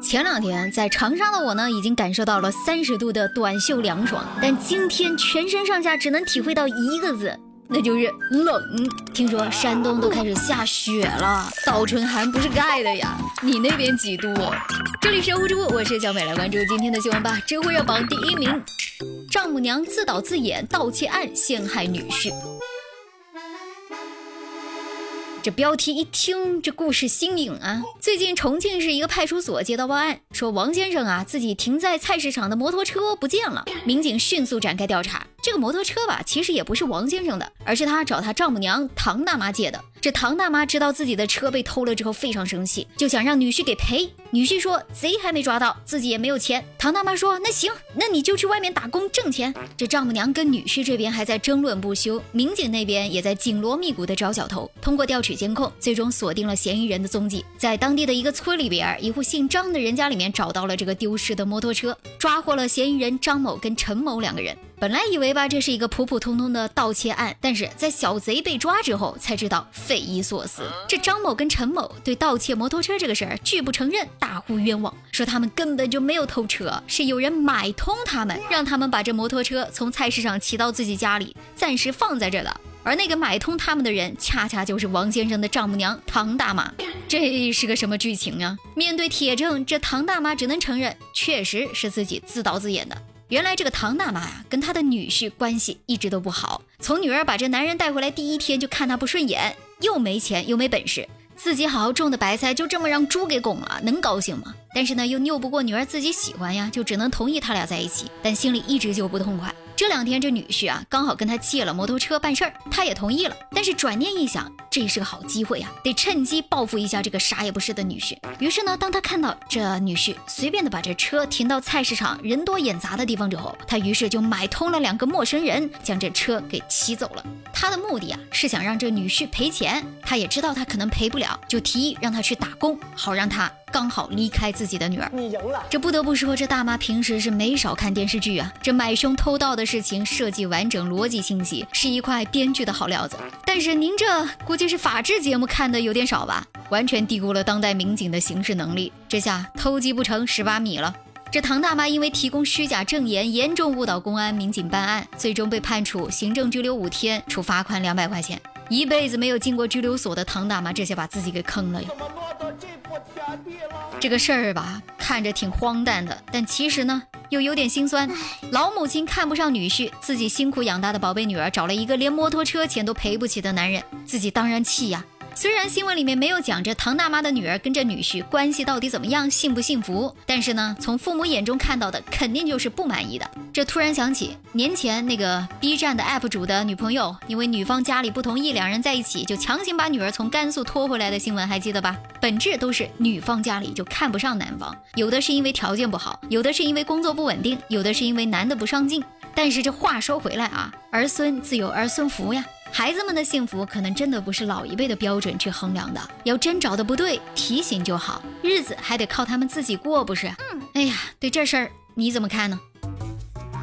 前两天在长沙的我呢，已经感受到了三十度的短袖凉爽，但今天全身上下只能体会到一个字，那就是冷。听说山东都开始下雪了，倒春寒不是盖的呀？你那边几度？这里是知乎，我是小美，来关注今天的新闻吧。知乎热榜第一名，丈母娘自导自演盗窃案陷害女婿。这标题一听，这故事新颖啊！最近重庆市一个派出所接到报案，说王先生啊自己停在菜市场的摩托车不见了。民警迅速展开调查，这个摩托车吧，其实也不是王先生的，而是他找他丈母娘唐大妈借的。这唐大妈知道自己的车被偷了之后，非常生气，就想让女婿给赔。女婿说贼还没抓到，自己也没有钱。唐大妈说那行，那你就去外面打工挣钱。这丈母娘跟女婿这边还在争论不休，民警那边也在紧锣密鼓的找小偷。通过调取监控，最终锁定了嫌疑人的踪迹，在当地的一个村里边，一户姓张的人家里面找到了这个丢失的摩托车，抓获了嫌疑人张某跟陈某两个人。本来以为吧吧，这是一个普普通通的盗窃案，但是在小贼被抓之后，才知道匪夷所思。这张某跟陈某对盗窃摩托车这个事儿拒不承认，大呼冤枉，说他们根本就没有偷车，是有人买通他们，让他们把这摩托车从菜市场骑到自己家里，暂时放在这的。而那个买通他们的人，恰恰就是王先生的丈母娘唐大妈。这是个什么剧情啊？面对铁证，这唐大妈只能承认，确实是自己自导自演的。原来这个唐大妈呀，跟她的女婿关系一直都不好。从女儿把这男人带回来第一天就看他不顺眼，又没钱又没本事，自己好好种的白菜就这么让猪给拱了，能高兴吗？但是呢，又拗不过女儿自己喜欢呀，就只能同意他俩在一起，但心里一直就不痛快。这两天这女婿啊，刚好跟他借了摩托车办事儿，他也同意了。但是转念一想，这是个好机会啊，得趁机报复一下这个啥也不是的女婿。于是呢，当他看到这女婿随便的把这车停到菜市场人多眼杂的地方之后，他于是就买通了两个陌生人，将这车给骑走了。他的目的啊，是想让这女婿赔钱。他也知道他可能赔不了，就提议让他去打工，好让他。刚好离开自己的女儿，你赢了。这不得不说，这大妈平时是没少看电视剧啊。这买凶偷盗的事情设计完整，逻辑清晰，是一块编剧的好料子。但是您这估计是法制节目看的有点少吧？完全低估了当代民警的刑事能力。这下偷鸡不成蚀把米了。这唐大妈因为提供虚假证言，严重误导公安民警办案，最终被判处行政拘留五天，处罚款两百块钱。一辈子没有进过拘留所的唐大妈，这下把自己给坑了呀！这个事儿吧，看着挺荒诞的，但其实呢，又有点心酸。老母亲看不上女婿，自己辛苦养大的宝贝女儿，找了一个连摩托车钱都赔不起的男人，自己当然气呀。虽然新闻里面没有讲这唐大妈的女儿跟这女婿关系到底怎么样，幸不幸福，但是呢，从父母眼中看到的肯定就是不满意的。这突然想起年前那个 B 站的 UP 主的女朋友，因为女方家里不同意两人在一起，就强行把女儿从甘肃拖回来的新闻，还记得吧？本质都是女方家里就看不上男方，有的是因为条件不好，有的是因为工作不稳定，有的是因为男的不上进。但是这话说回来啊，儿孙自有儿孙福呀。孩子们的幸福可能真的不是老一辈的标准去衡量的，要真找的不对，提醒就好，日子还得靠他们自己过，不是？哎呀，对这事儿你怎么看呢？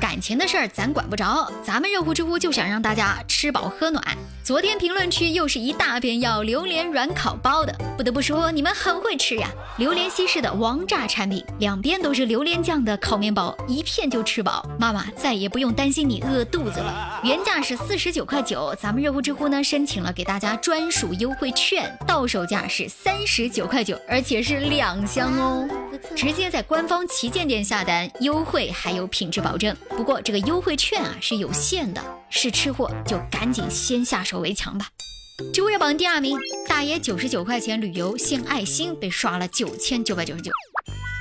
感情的事儿咱管不着，咱们热乎知乎就想让大家吃饱喝暖。昨天评论区又是一大片要榴莲软烤包的，不得不说你们很会吃呀！榴莲西施的王炸产品，两边都是榴莲酱的烤面包，一片就吃饱，妈妈再也不用担心你饿肚子了。原价是四十九块九，咱们热乎知乎呢申请了给大家专属优惠券，到手价是三十九块九，而且是两箱哦，直接在官方旗舰店下单，优惠还有品质保证。不过这个优惠券啊是有限的，是吃货就赶紧先下手。为强吧！知乎热榜第二名，大爷九十九块钱旅游献爱心被刷了九千九百九十九。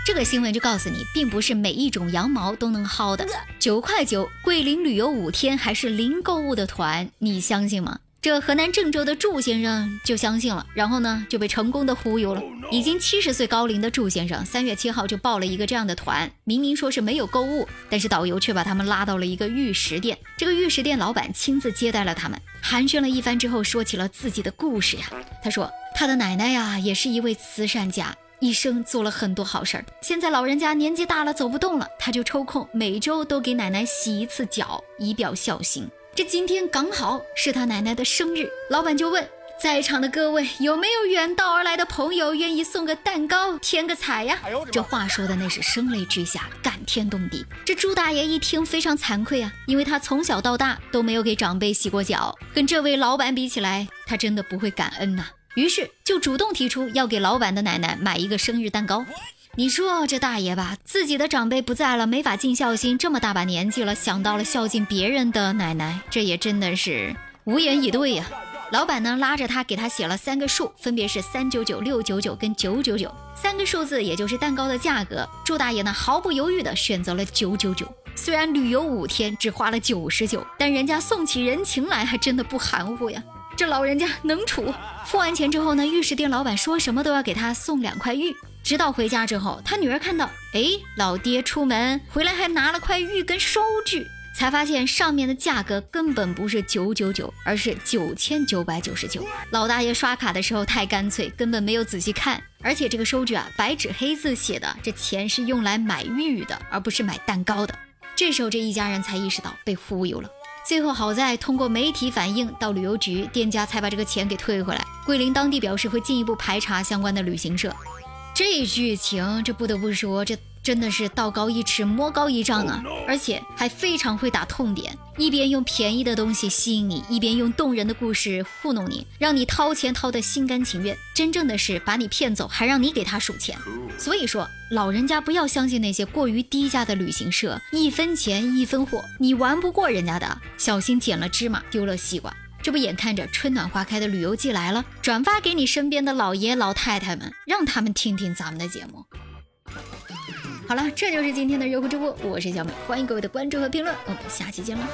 这个新闻就告诉你，并不是每一种羊毛都能薅的。九块九，桂林旅游五天还是零购物的团，你相信吗？这河南郑州的祝先生就相信了，然后呢就被成功的忽悠了。已经七十岁高龄的祝先生，三月七号就报了一个这样的团，明明说是没有购物，但是导游却把他们拉到了一个玉石店。这个玉石店老板亲自接待了他们，寒暄了一番之后，说起了自己的故事呀。他说他的奶奶呀也是一位慈善家，一生做了很多好事儿。现在老人家年纪大了走不动了，他就抽空每周都给奶奶洗一次脚，以表孝心。这今天刚好是他奶奶的生日，老板就问在场的各位，有没有远道而来的朋友愿意送个蛋糕添个彩呀？这话说的那是声泪俱下，感天动地。这朱大爷一听非常惭愧啊，因为他从小到大都没有给长辈洗过脚，跟这位老板比起来，他真的不会感恩呐。于是就主动提出要给老板的奶奶买一个生日蛋糕。你说这大爷吧，自己的长辈不在了，没法尽孝心，这么大把年纪了，想到了孝敬别人的奶奶，这也真的是无言以对呀。老板呢拉着他给他写了三个数，分别是三九九、六九九跟九九九，三个数字也就是蛋糕的价格。祝大爷呢毫不犹豫的选择了九九九。虽然旅游五天只花了九十九，但人家送起人情来还真的不含糊呀。这老人家能处。付完钱之后呢，玉石店老板说什么都要给他送两块玉。直到回家之后，他女儿看到，哎，老爹出门回来还拿了块玉跟收据。才发现上面的价格根本不是九九九，而是九千九百九十九。老大爷刷卡的时候太干脆，根本没有仔细看。而且这个收据啊，白纸黑字写的，这钱是用来买玉的，而不是买蛋糕的。这时候这一家人才意识到被忽悠了。最后好在通过媒体反映到旅游局，店家才把这个钱给退回来。桂林当地表示会进一步排查相关的旅行社。这剧情，这不得不说这。真的是道高一尺，魔高一丈啊！而且还非常会打痛点，一边用便宜的东西吸引你，一边用动人的故事糊弄你，让你掏钱掏得心甘情愿。真正的是把你骗走，还让你给他数钱。所以说，老人家不要相信那些过于低价的旅行社，一分钱一分货，你玩不过人家的。小心捡了芝麻丢了西瓜。这不，眼看着春暖花开的旅游季来了，转发给你身边的老爷老太太们，让他们听听咱们的节目。好了，这就是今天的热乎直播，我是小美，欢迎各位的关注和评论，我们下期见了。